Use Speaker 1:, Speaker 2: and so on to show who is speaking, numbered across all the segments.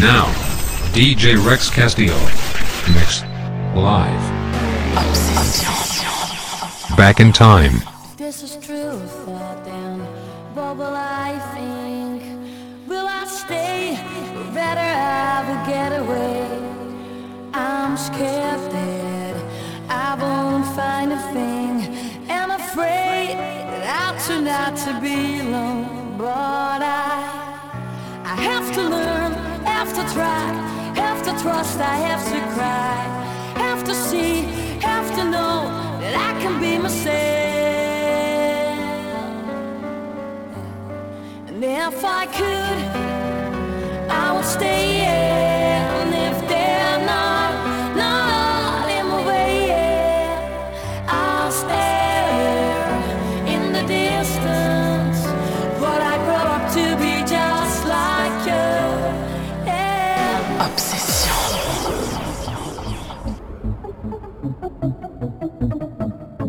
Speaker 1: Now, DJ Rex Castillo. Mix. Live. Back in time.
Speaker 2: This is true thought. What will I think? Will I stay? Or rather, I will get away. I'm scared that I won't find a thing. And afraid that I'll turn out to be alone. But I, I have to learn, have to try, have to trust, I have to cry, have to see, have to know that I can be myself. And if I could, I would stay. yeah.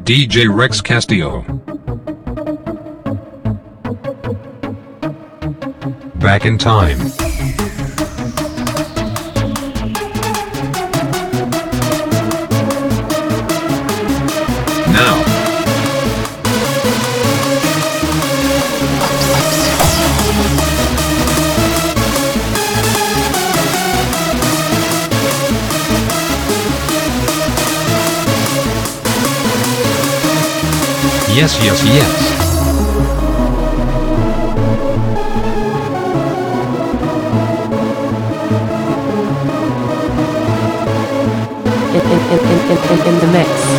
Speaker 1: DJ Rex Castillo. Back in time. Yes, yes, yes.
Speaker 3: in, in, in, in, in, in the mix.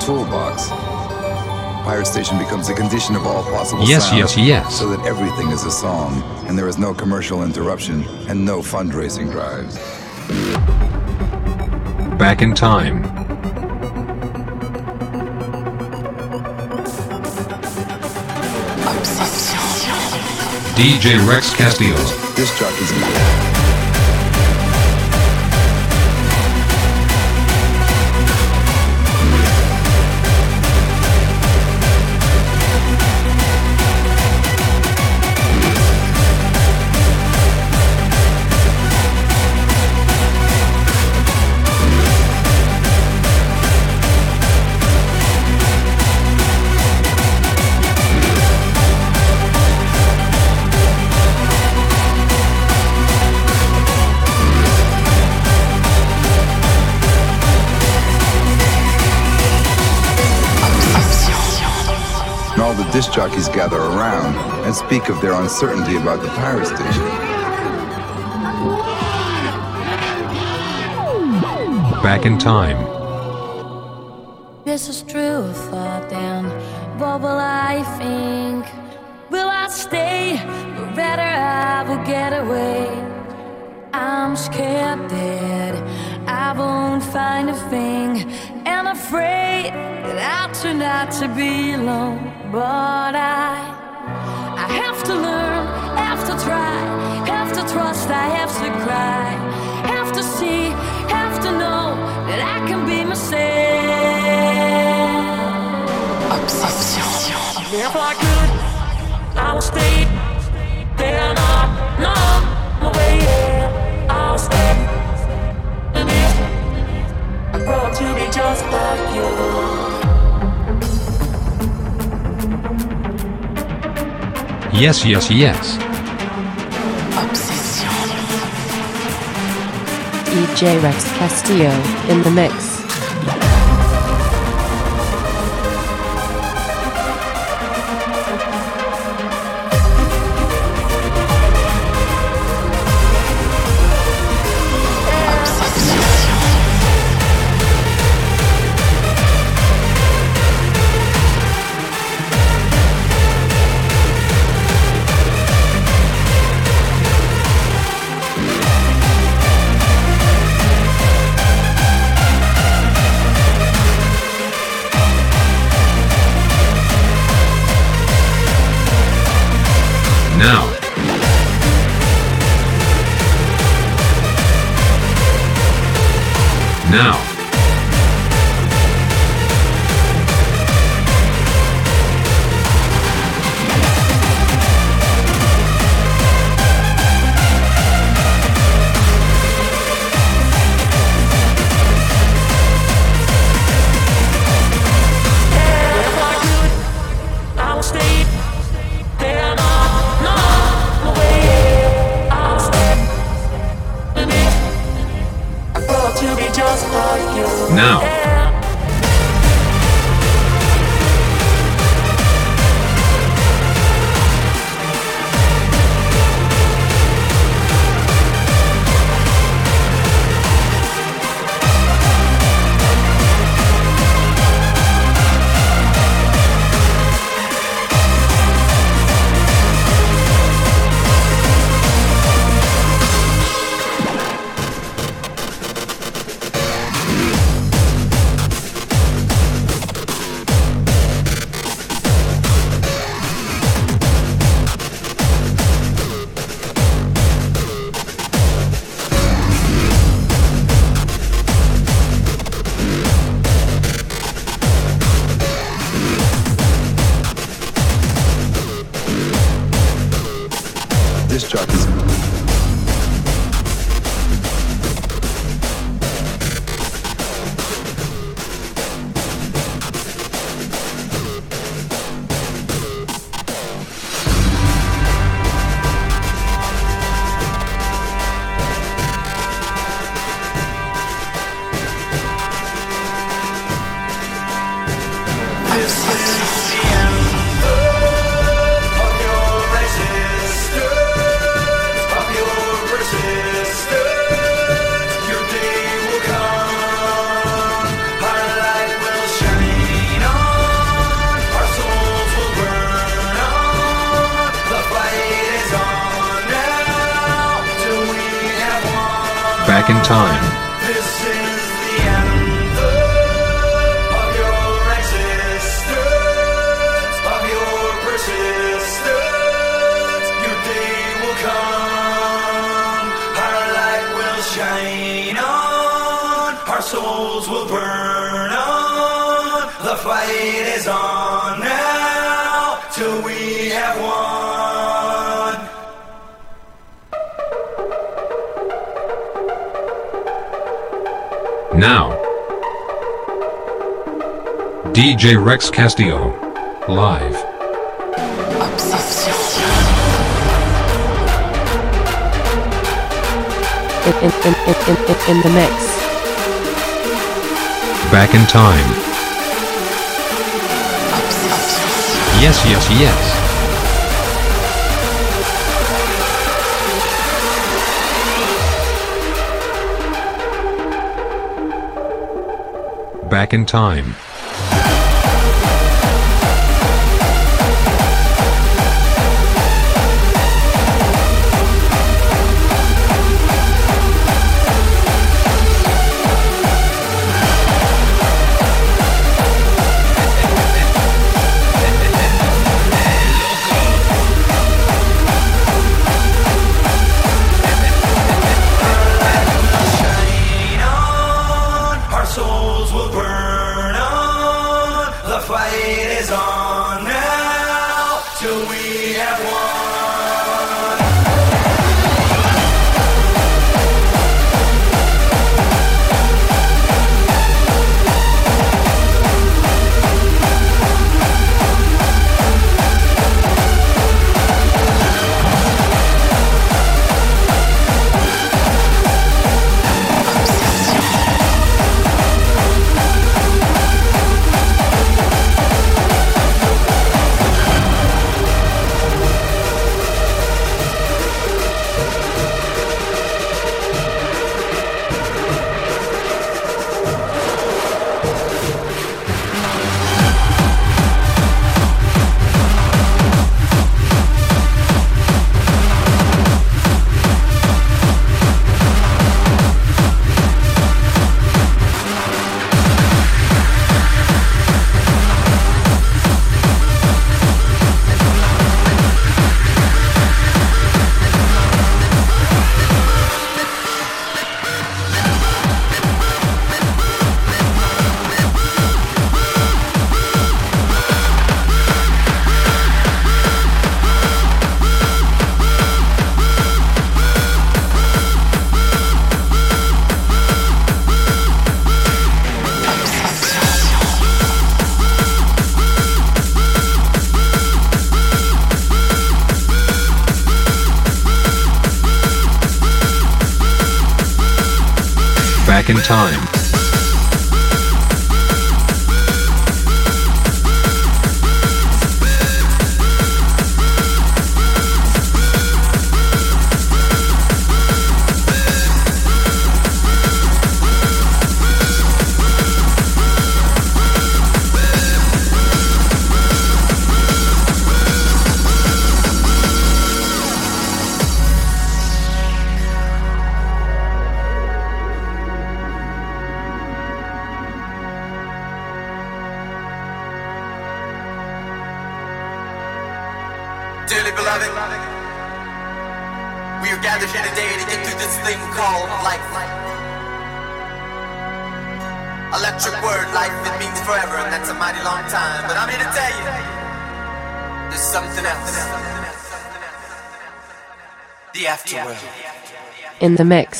Speaker 4: Toolbox, Pirate Station becomes a condition of all possible
Speaker 1: Yes,
Speaker 4: sound,
Speaker 1: yes, yes.
Speaker 4: So that everything is a song, and there is no commercial interruption and no fundraising drives.
Speaker 1: back in time. DJ Rex Castillo.
Speaker 4: Disc jockeys. Jockeys gather around and speak of their uncertainty about the Pirate Station.
Speaker 1: Back in time.
Speaker 2: This is true thought then. What will I think? Will I stay? Or rather, I will get away. I'm scared that I won't find a thing. And afraid that I'll turn out to be alone. But I, I have to learn, have to try, have to trust, I have to cry, have to see, have to know that I can be myself. Obsession. If I could, I would stay there, not, not away. Yeah. I'll stay. in it. I grow to be just like you.
Speaker 1: Yes, yes, yes. Obsession.
Speaker 5: DJ Rex Castillo in the mix.
Speaker 6: time. DJ Rex Castillo. Live.
Speaker 5: In, in, in, in the mix.
Speaker 6: Back in time. Yes, yes, yes. back in time.
Speaker 7: time.
Speaker 8: the
Speaker 3: mix.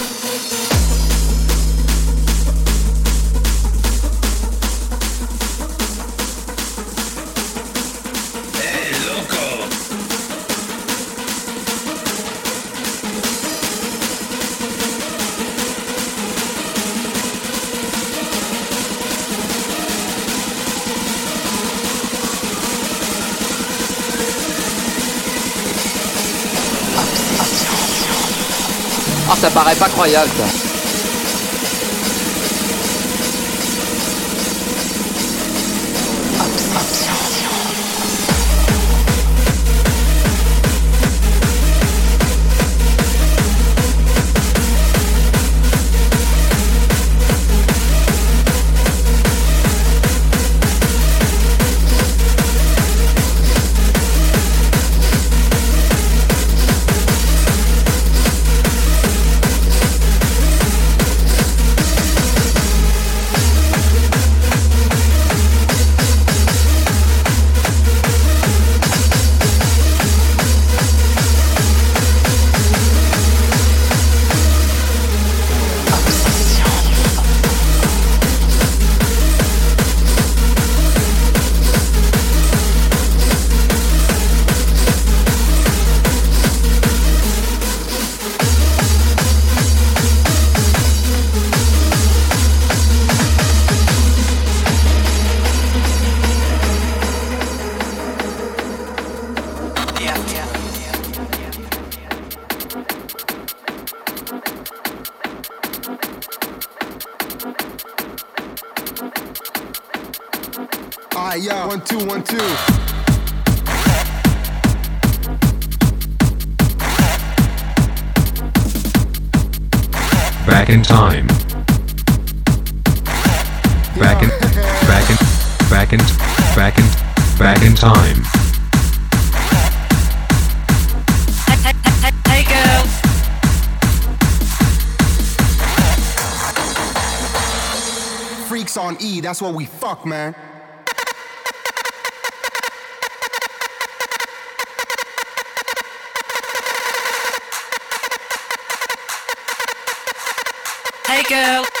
Speaker 1: ça paraît pas croyable. Ça.
Speaker 9: On E, that's what we fuck, man.
Speaker 10: Hey, girl.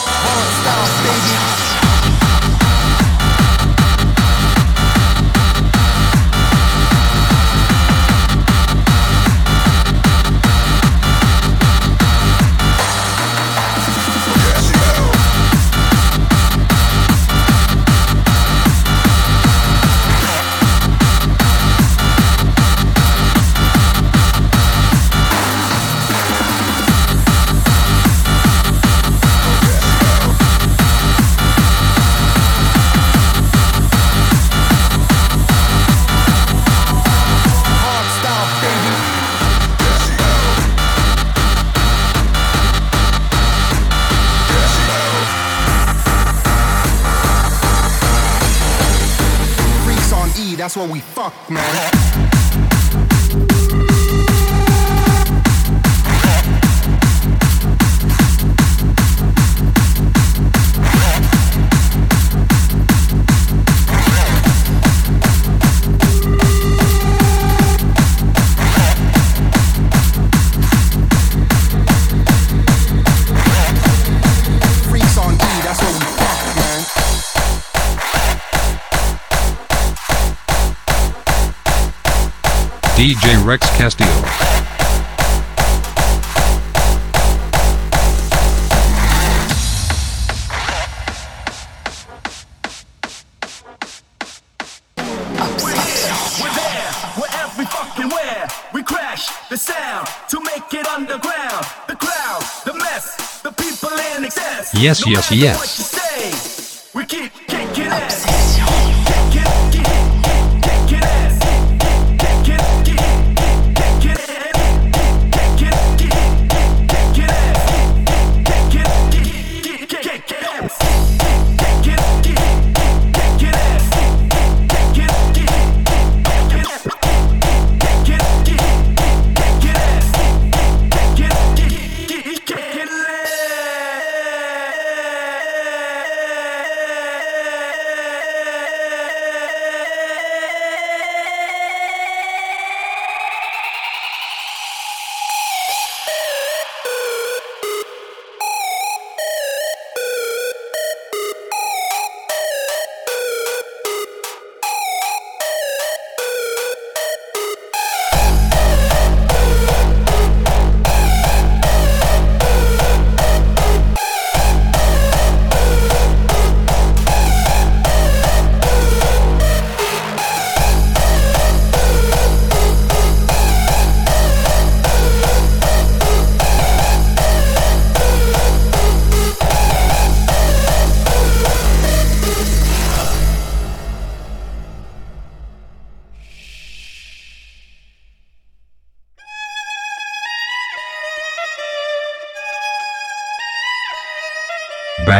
Speaker 9: E, what we fuck, man.
Speaker 6: People in excess.
Speaker 1: Yes, yes, yes.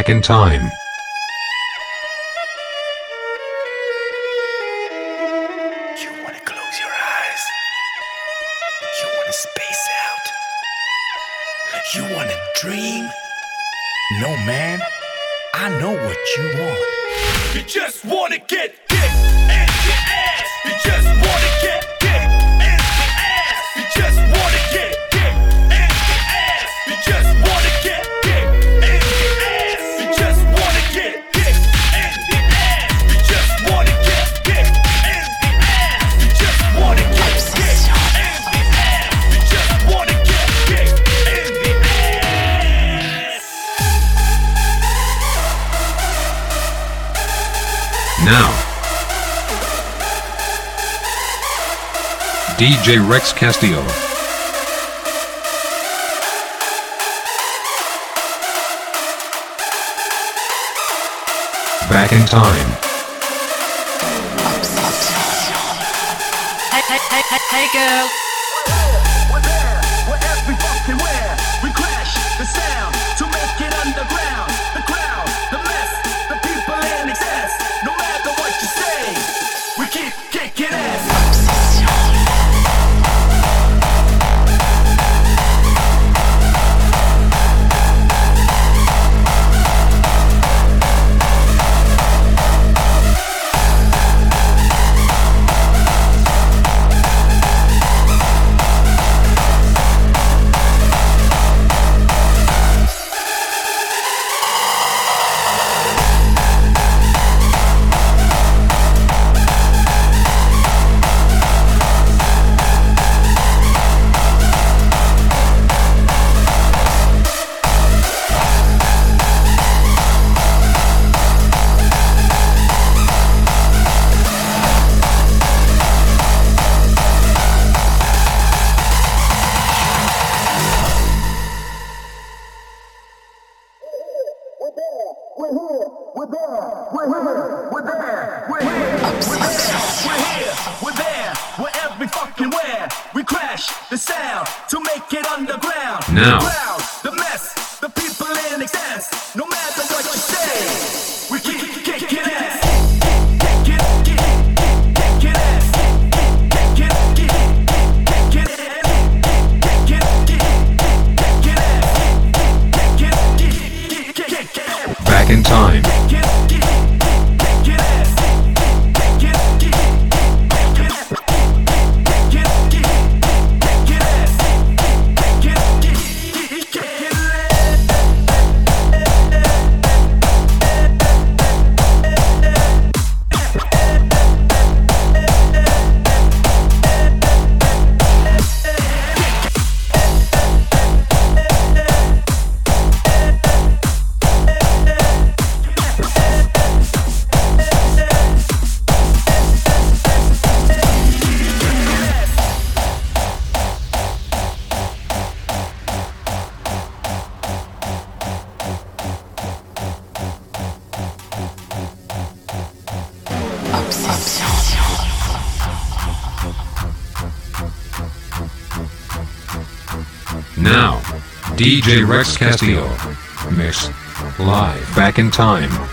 Speaker 1: Back in Time.
Speaker 6: DJ Rex Castillo. Back in time.
Speaker 1: Hey, hey, hey, hey, girl.
Speaker 6: DJ Rex Castillo. Mix. Live back in time.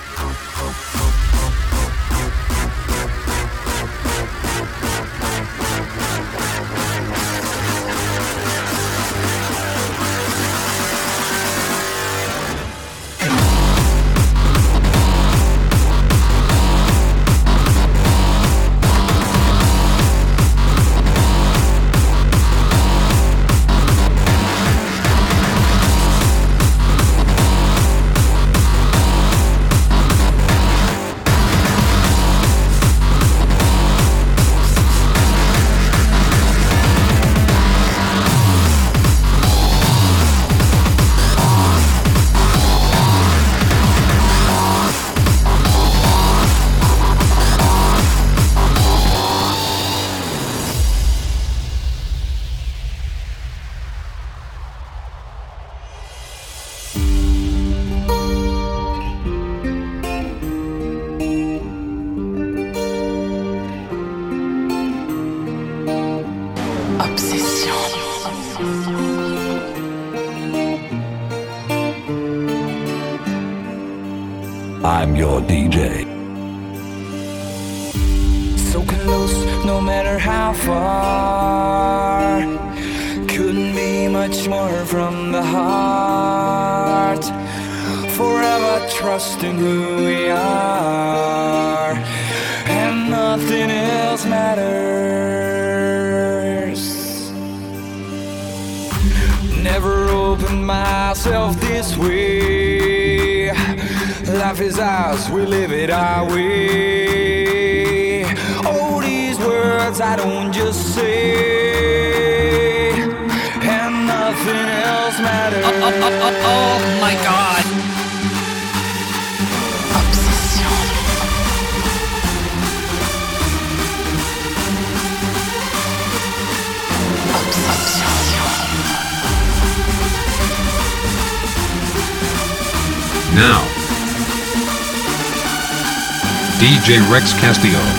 Speaker 1: Rex Castillo.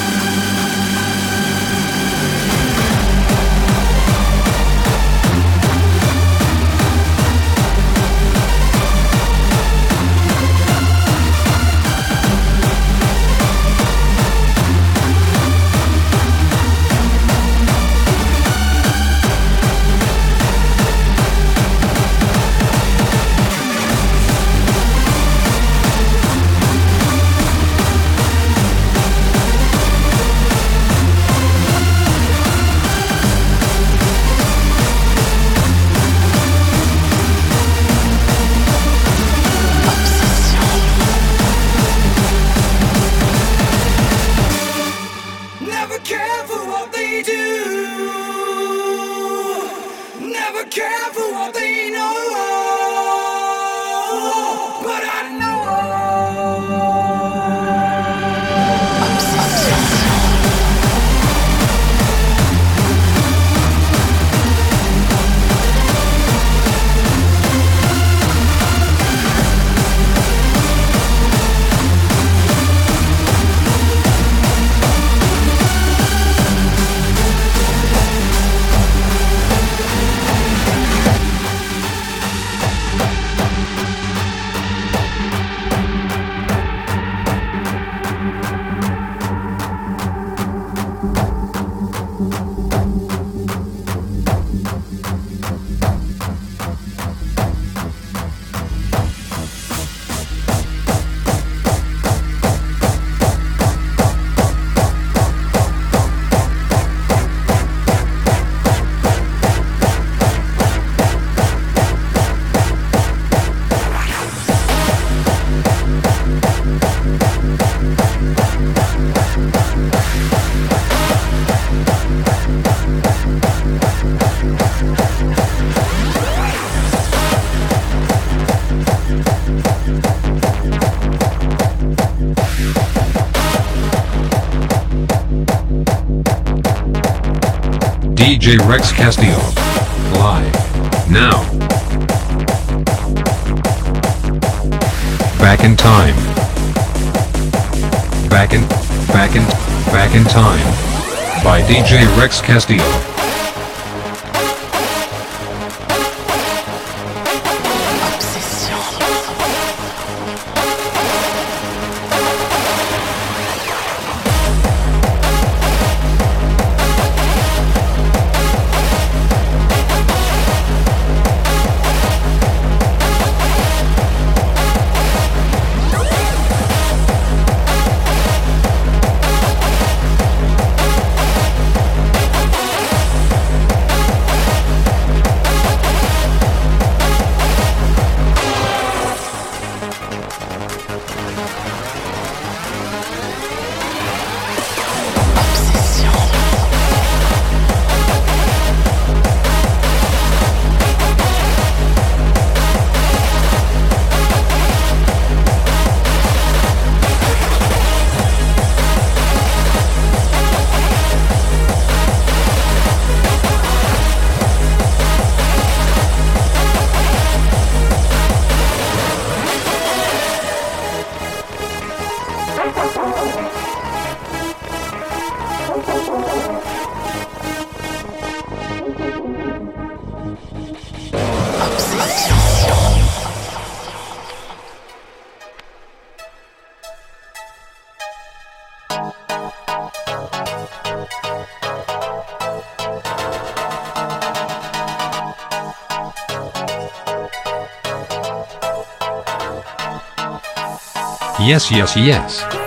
Speaker 1: DJ Rex Castillo. Live. Now. Back in time. Back in, back in, back in time. By DJ Rex Castillo. Yes, yes, yes. Now.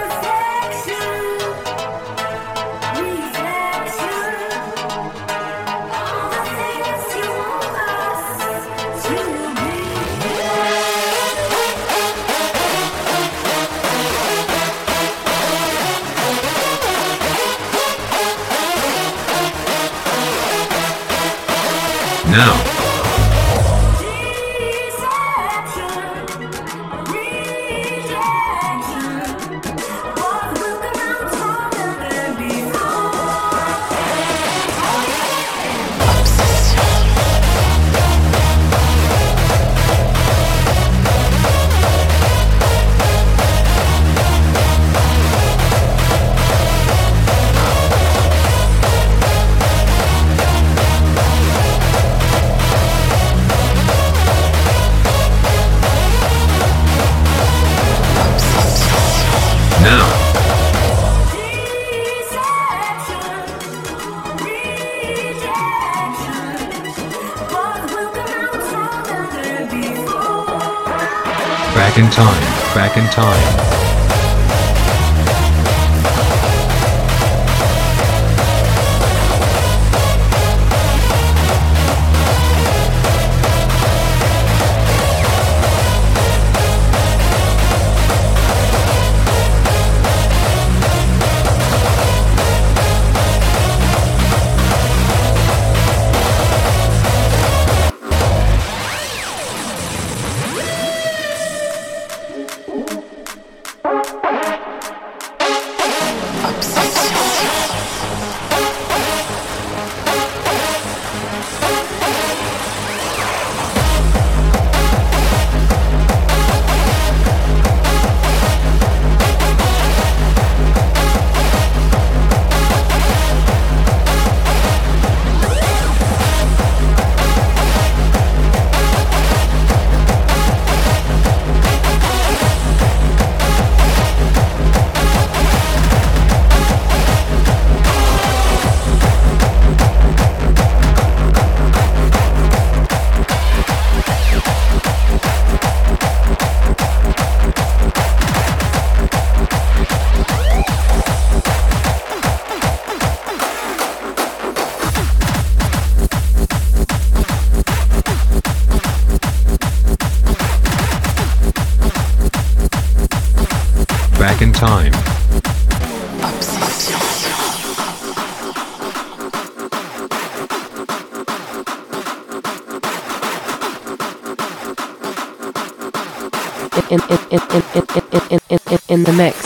Speaker 1: In,
Speaker 3: the mix.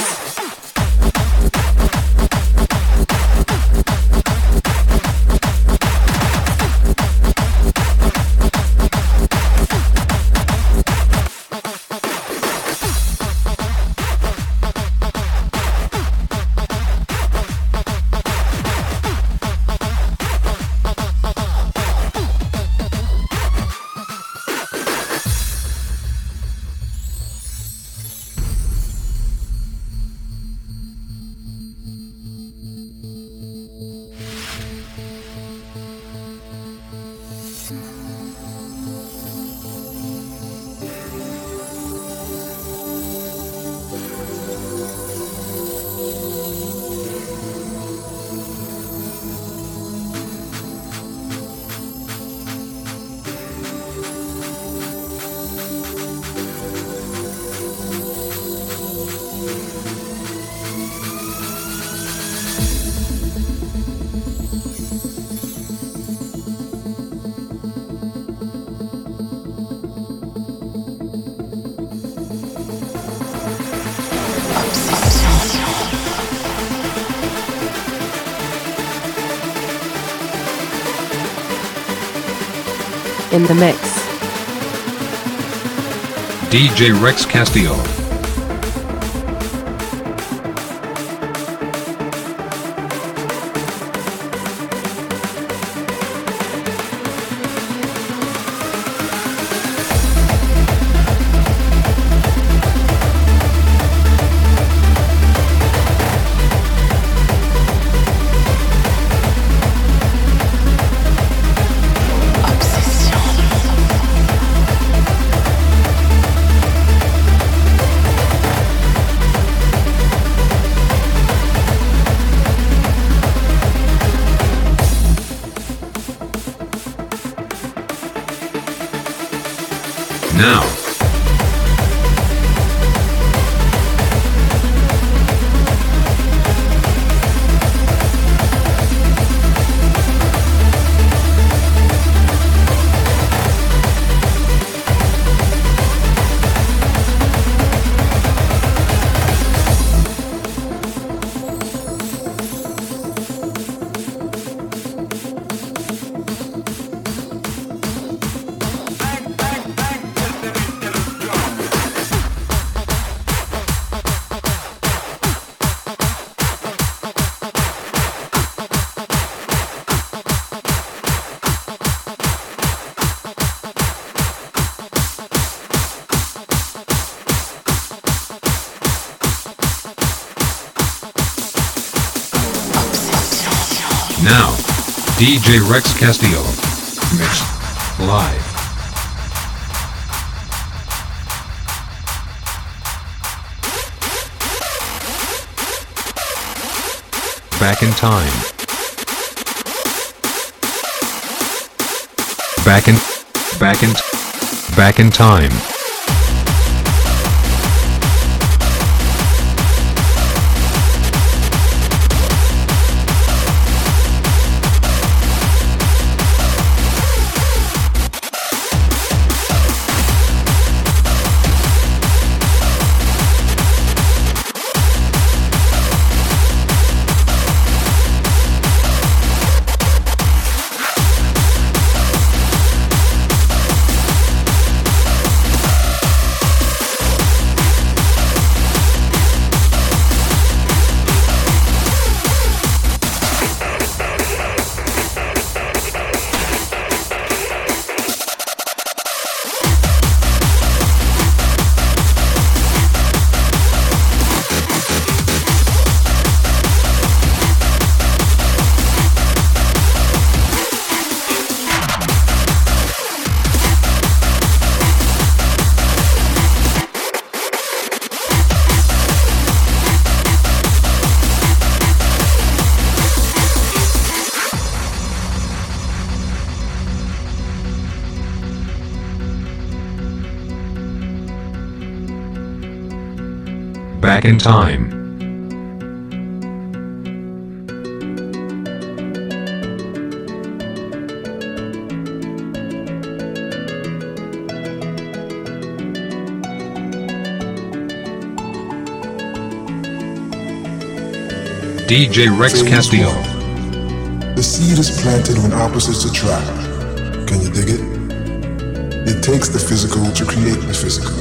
Speaker 3: The mix.
Speaker 1: DJ Rex Castillo. DJ Rex Castillo. Mixed. Live. Back in time. Back in. Back in. Back in time. Time. DJ Rex Castillo.
Speaker 11: The seed is planted when opposites attract. Can you dig it? It takes the physical to create the physical.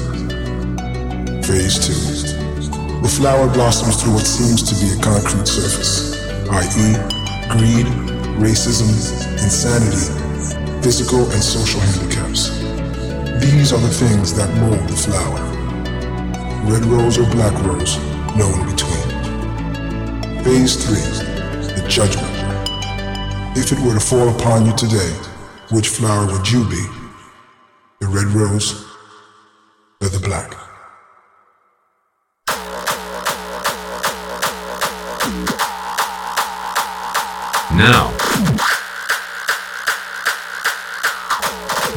Speaker 11: Phase two. The flower blossoms through what seems to be a concrete surface, i.e., greed, racism, insanity, physical and social handicaps. These are the things that mold the flower. Red rose or black rose, no in between. Phase three, the judgment. If it were to fall upon you today, which flower would you be? The red rose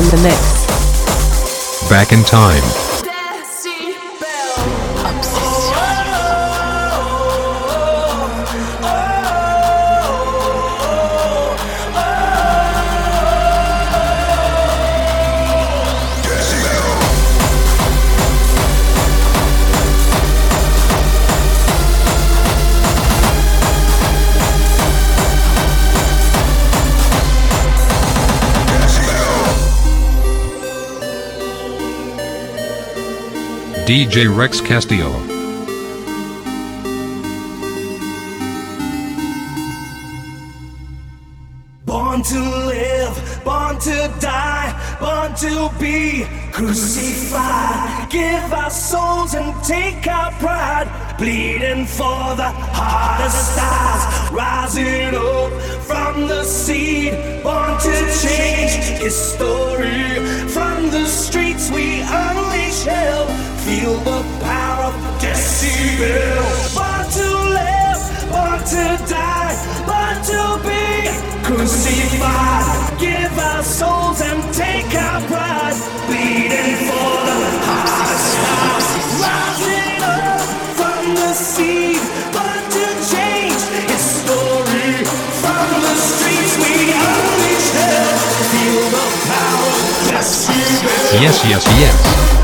Speaker 11: in
Speaker 12: the
Speaker 3: mix.
Speaker 1: Back in time. DJ Rex Castillo.
Speaker 6: Born to live, born to die, born to be crucified. Give our souls and take our pride, bleeding for the heart.
Speaker 1: yes, yes, yes.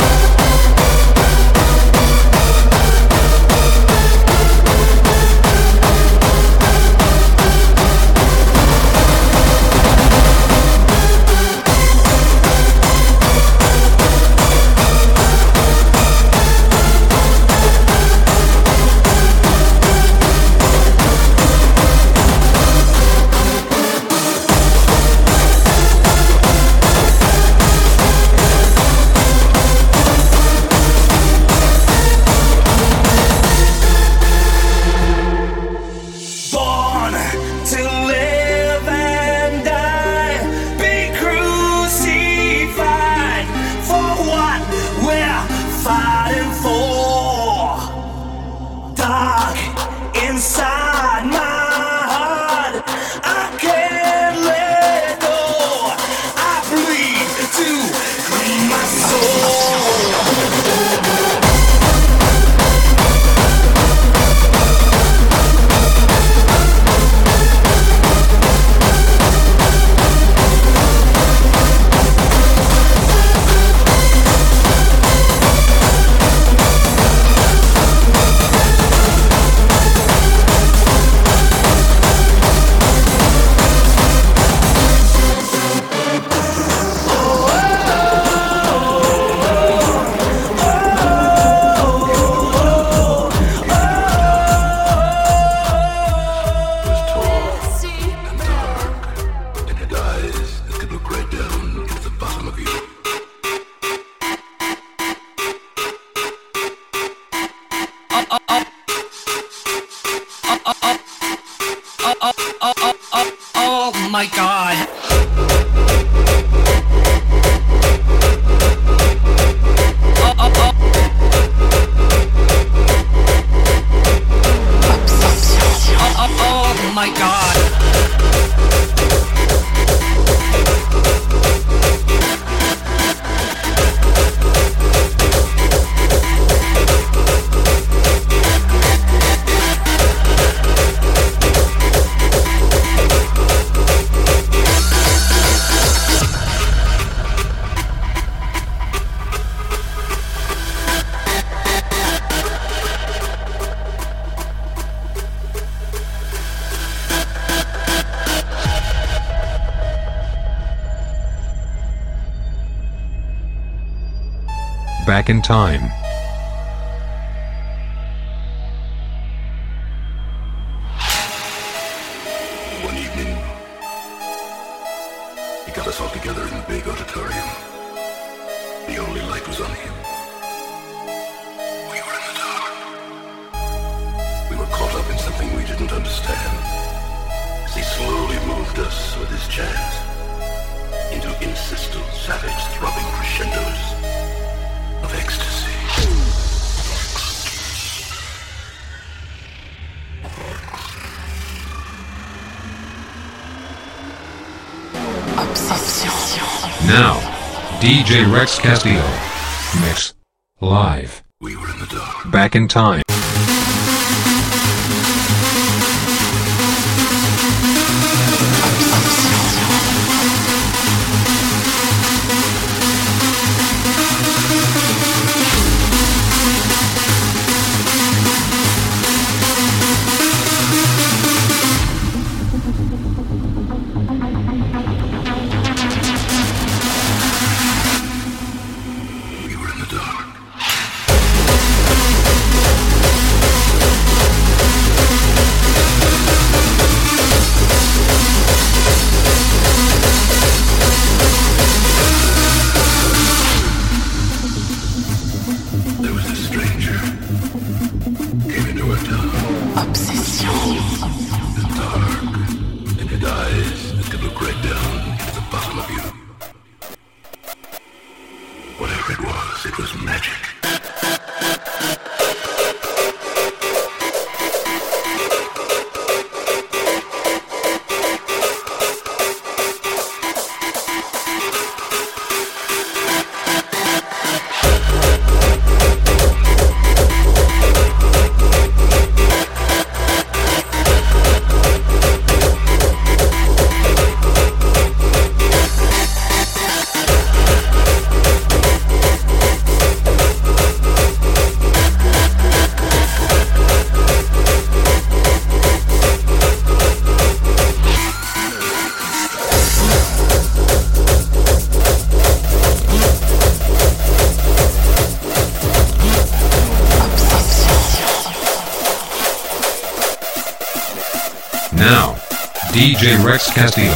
Speaker 6: dark inside my
Speaker 1: time.
Speaker 13: Obsession.
Speaker 1: Now, DJ Rex Castillo. Mix. Live.
Speaker 13: We were in the dark.
Speaker 1: Back in time. Castillo.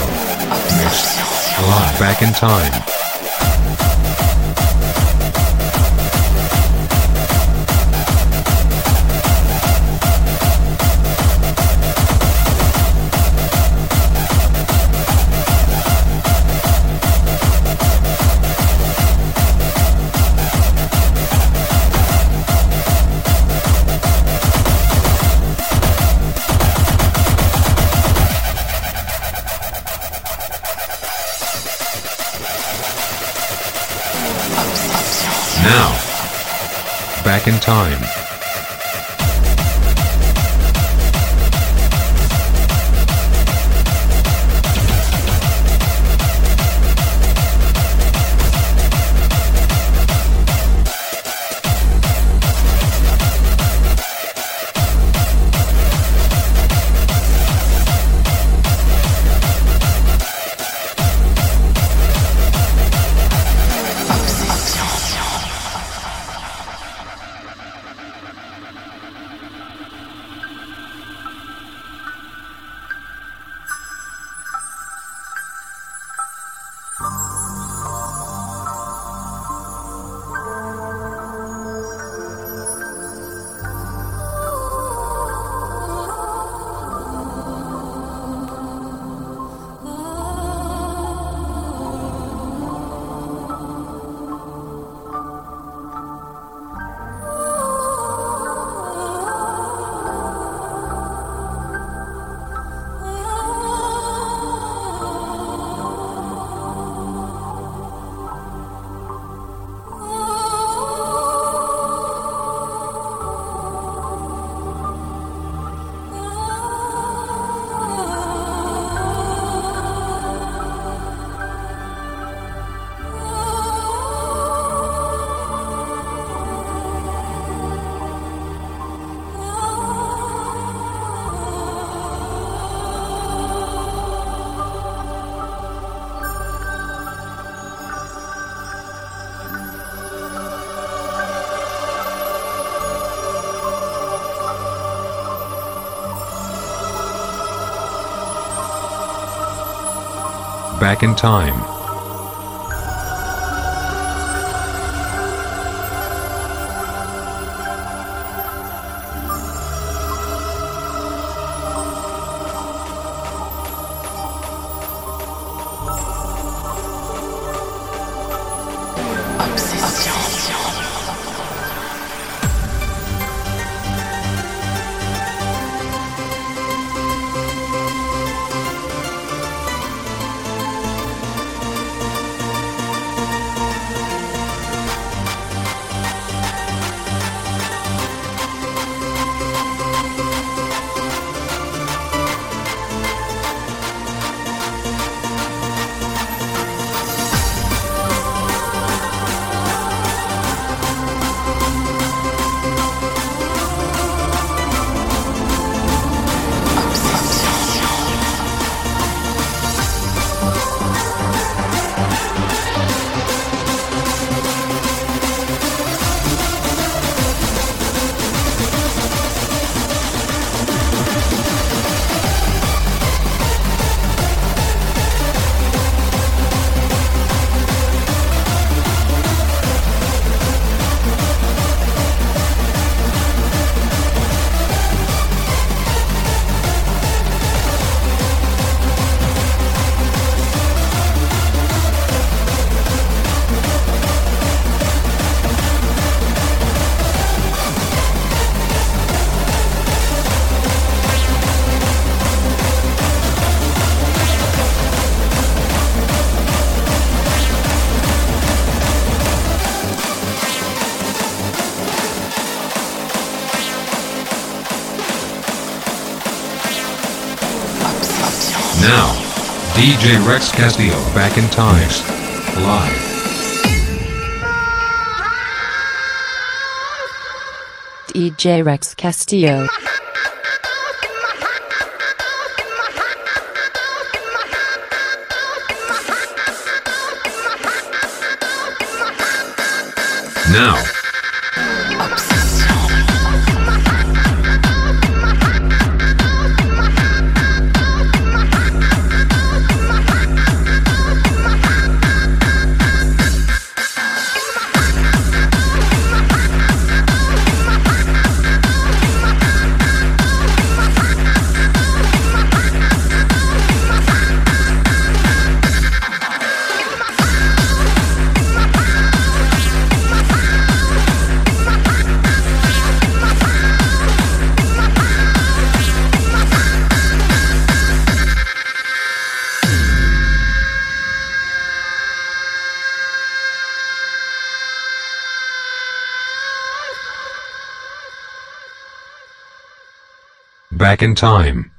Speaker 1: Back in time. Back in time. DJ Rex Castillo back in times. Live.
Speaker 3: DJ Rex Castillo.
Speaker 1: Now. Back in time.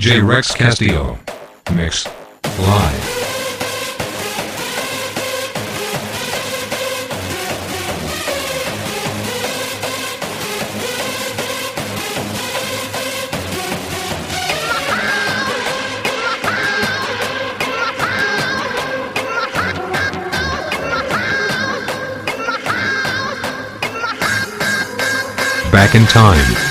Speaker 1: DJ Rex Castillo. Mix. Live. Back in time.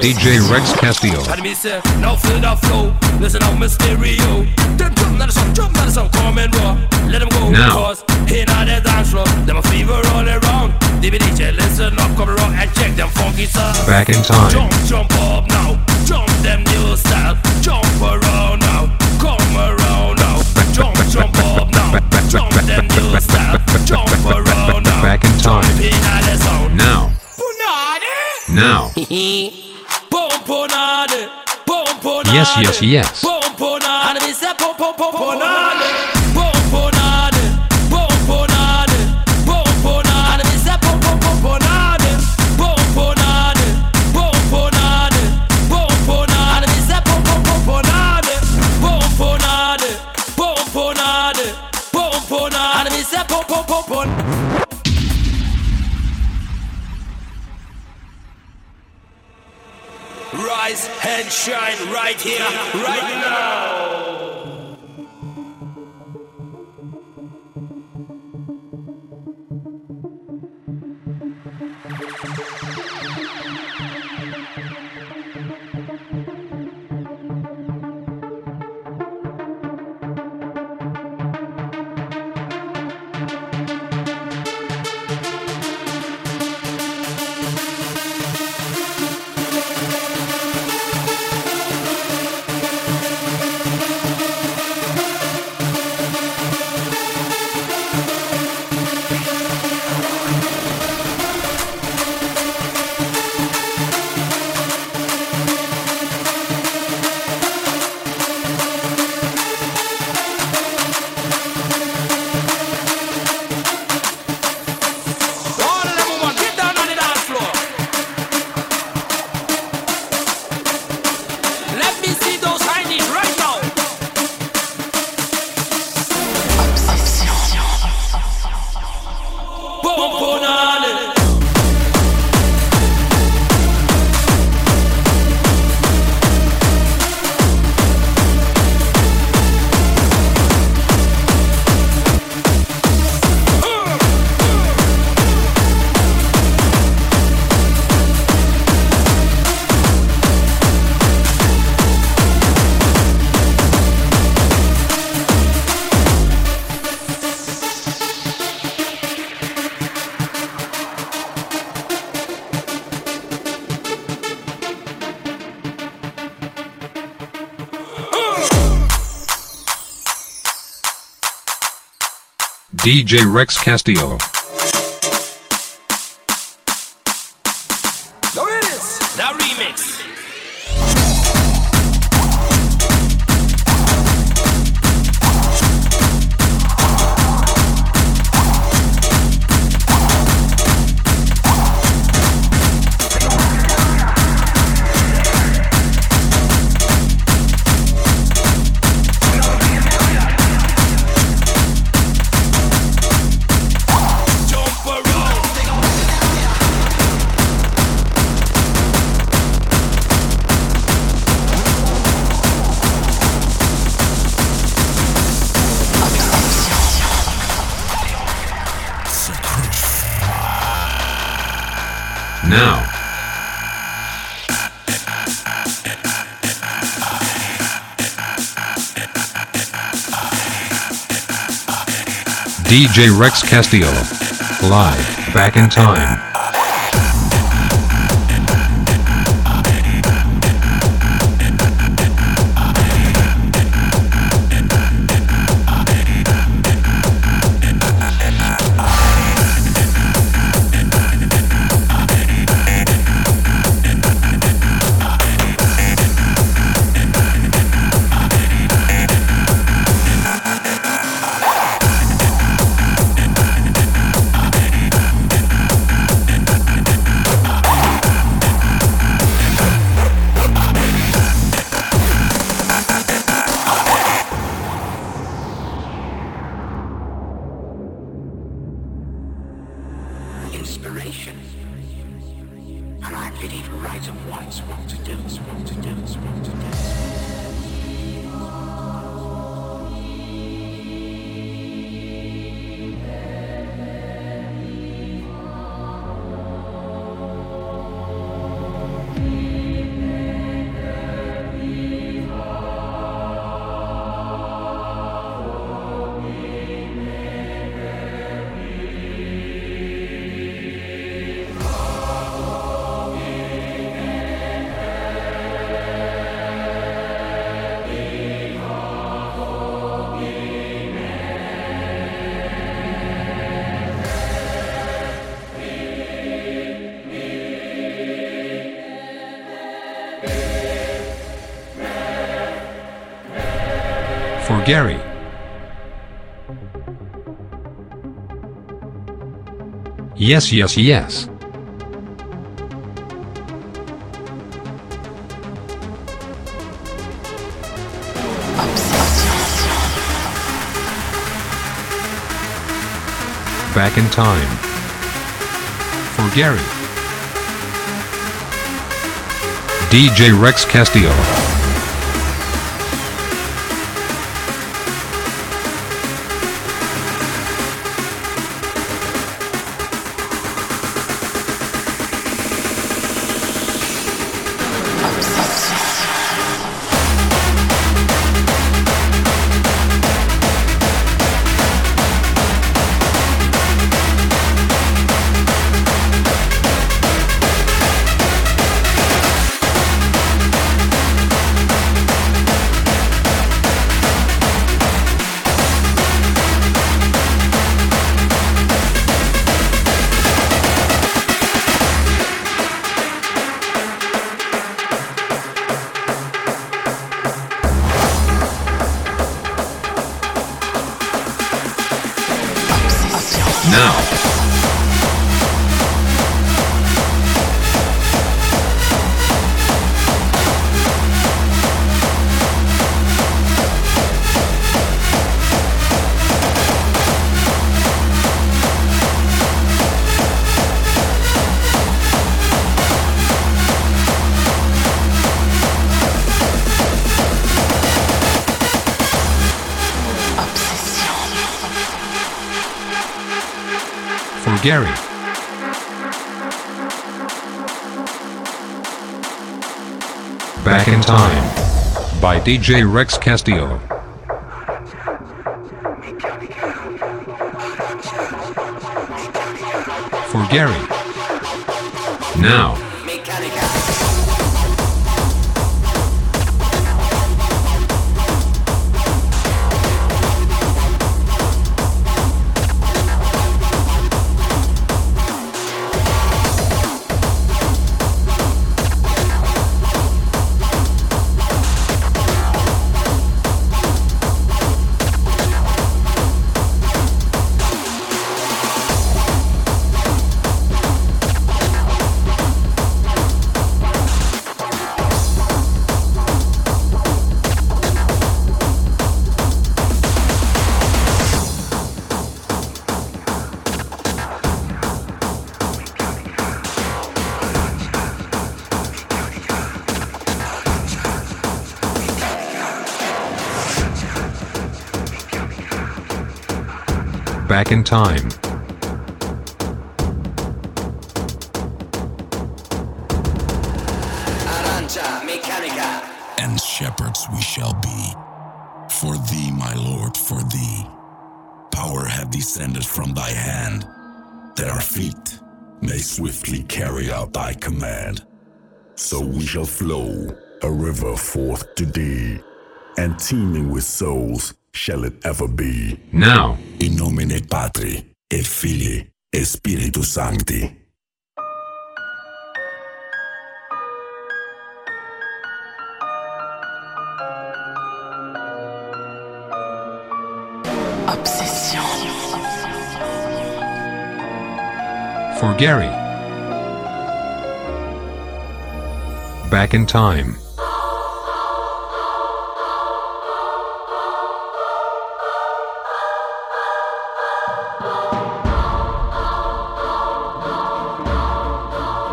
Speaker 1: DJ Rex Castillo.
Speaker 14: And me say, now feel the flow. Listen out, my stereo. Them jump, not a song, jump, not song, come and roll. Let them go,
Speaker 1: Now.
Speaker 14: because in on the dance floor, them a fever all around. DJ, listen up, come around and check them funky sounds.
Speaker 1: Back in time.
Speaker 14: Jump, jump up now. Jump them new style. Jump around now. Come around now. Jump, jump up now. Jump them new style. Jump around now.
Speaker 1: Back in time.
Speaker 14: In on the sound.
Speaker 1: Now. Now. Yes, yes, yes.
Speaker 14: Shine right here, right now.
Speaker 1: DJ Rex Castillo.
Speaker 14: Now remix.
Speaker 1: DJ Rex Castillo. Live. Back in time. For Gary. Yes, yes, yes. Back in time. For Gary. DJ Rex Castillo. DJ Rex Castillo. For Gary. Now. Back in Time.
Speaker 15: And shepherds we shall be. For thee, my Lord, for thee, power have descended from thy hand, that our feet may swiftly carry out thy command. So we shall flow a river forth to thee, and teeming with souls shall it ever be.
Speaker 1: Now.
Speaker 15: In nomine Patri, et Filii, et Spiritus Sancti.
Speaker 16: Obsession.
Speaker 1: For Gary. Back in Time.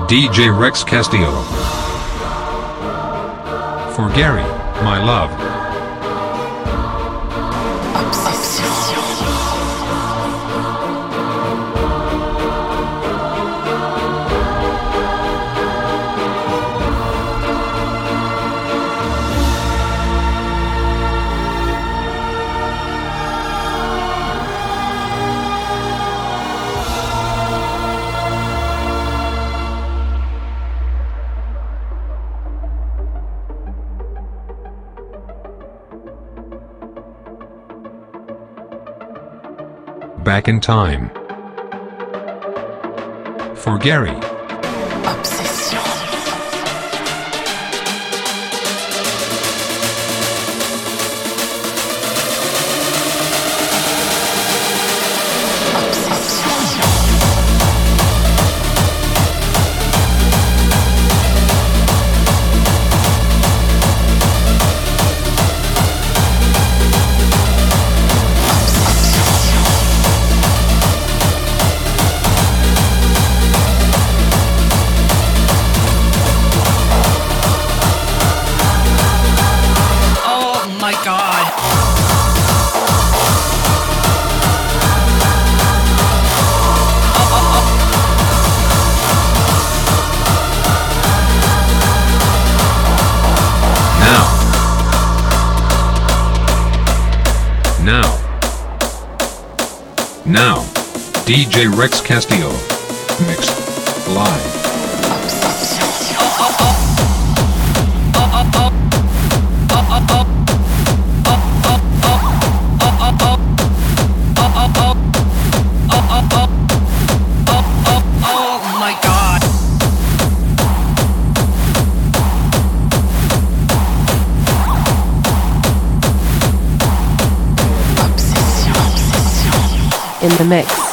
Speaker 1: DJ Rex Castillo. For Gary, my love. Back in Time. For Gary.
Speaker 10: DJ Rex Castillo. Mix. Live.
Speaker 3: Oh my god.
Speaker 1: In the mix.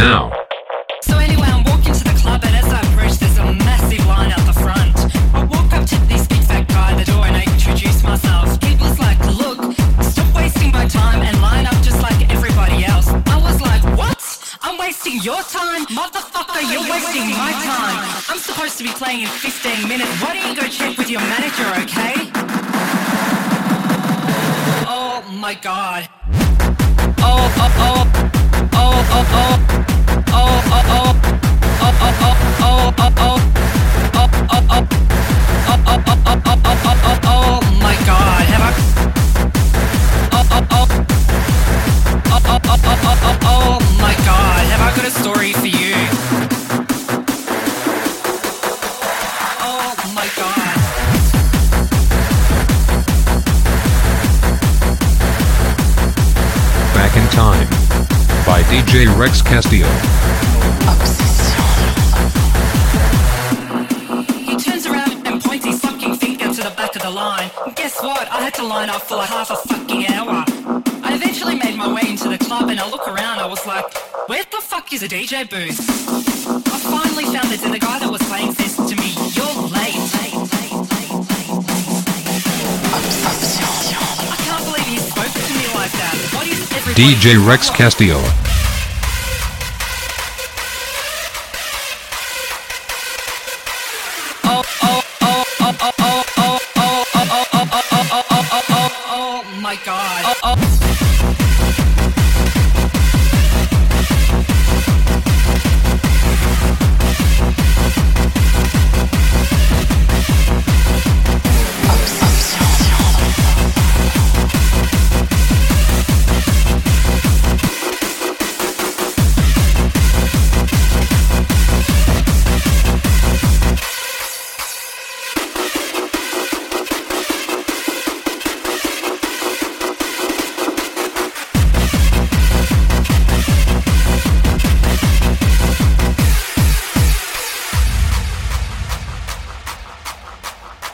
Speaker 10: Now.
Speaker 3: A
Speaker 10: DJ
Speaker 3: booth? I finally found it and the guy that was playing says to me, you're late. I can't believe he spoke to me like that.
Speaker 10: DJ Rex Castillo.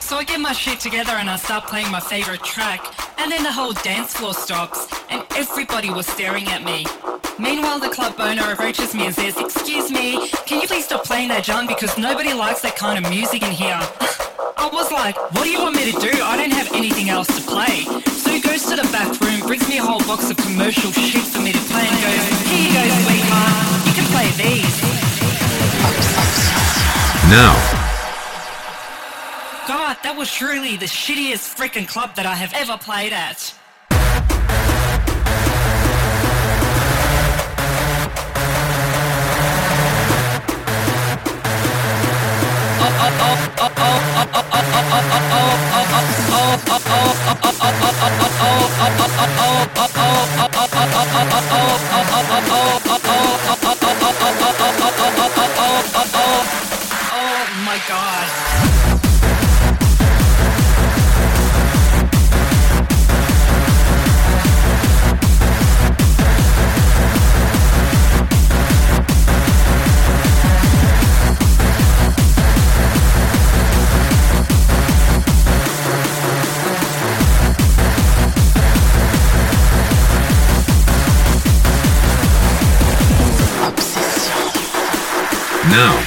Speaker 3: So I get my shit together and I start playing my favorite track, and then the whole dance floor stops, and everybody was staring at me. Meanwhile, the club owner approaches me and says, Excuse me, can you please stop playing that John because nobody likes that kind of music in here? I was like, What do you want me to do? I don't have anything else to play. So he goes to the back room, brings me a whole box of commercial shit for me to play, and goes, Here you go, sweetheart, you can play these.
Speaker 10: Now.
Speaker 1: That was truly the shittiest freaking club that I have ever played at. Oh my god.
Speaker 10: Now.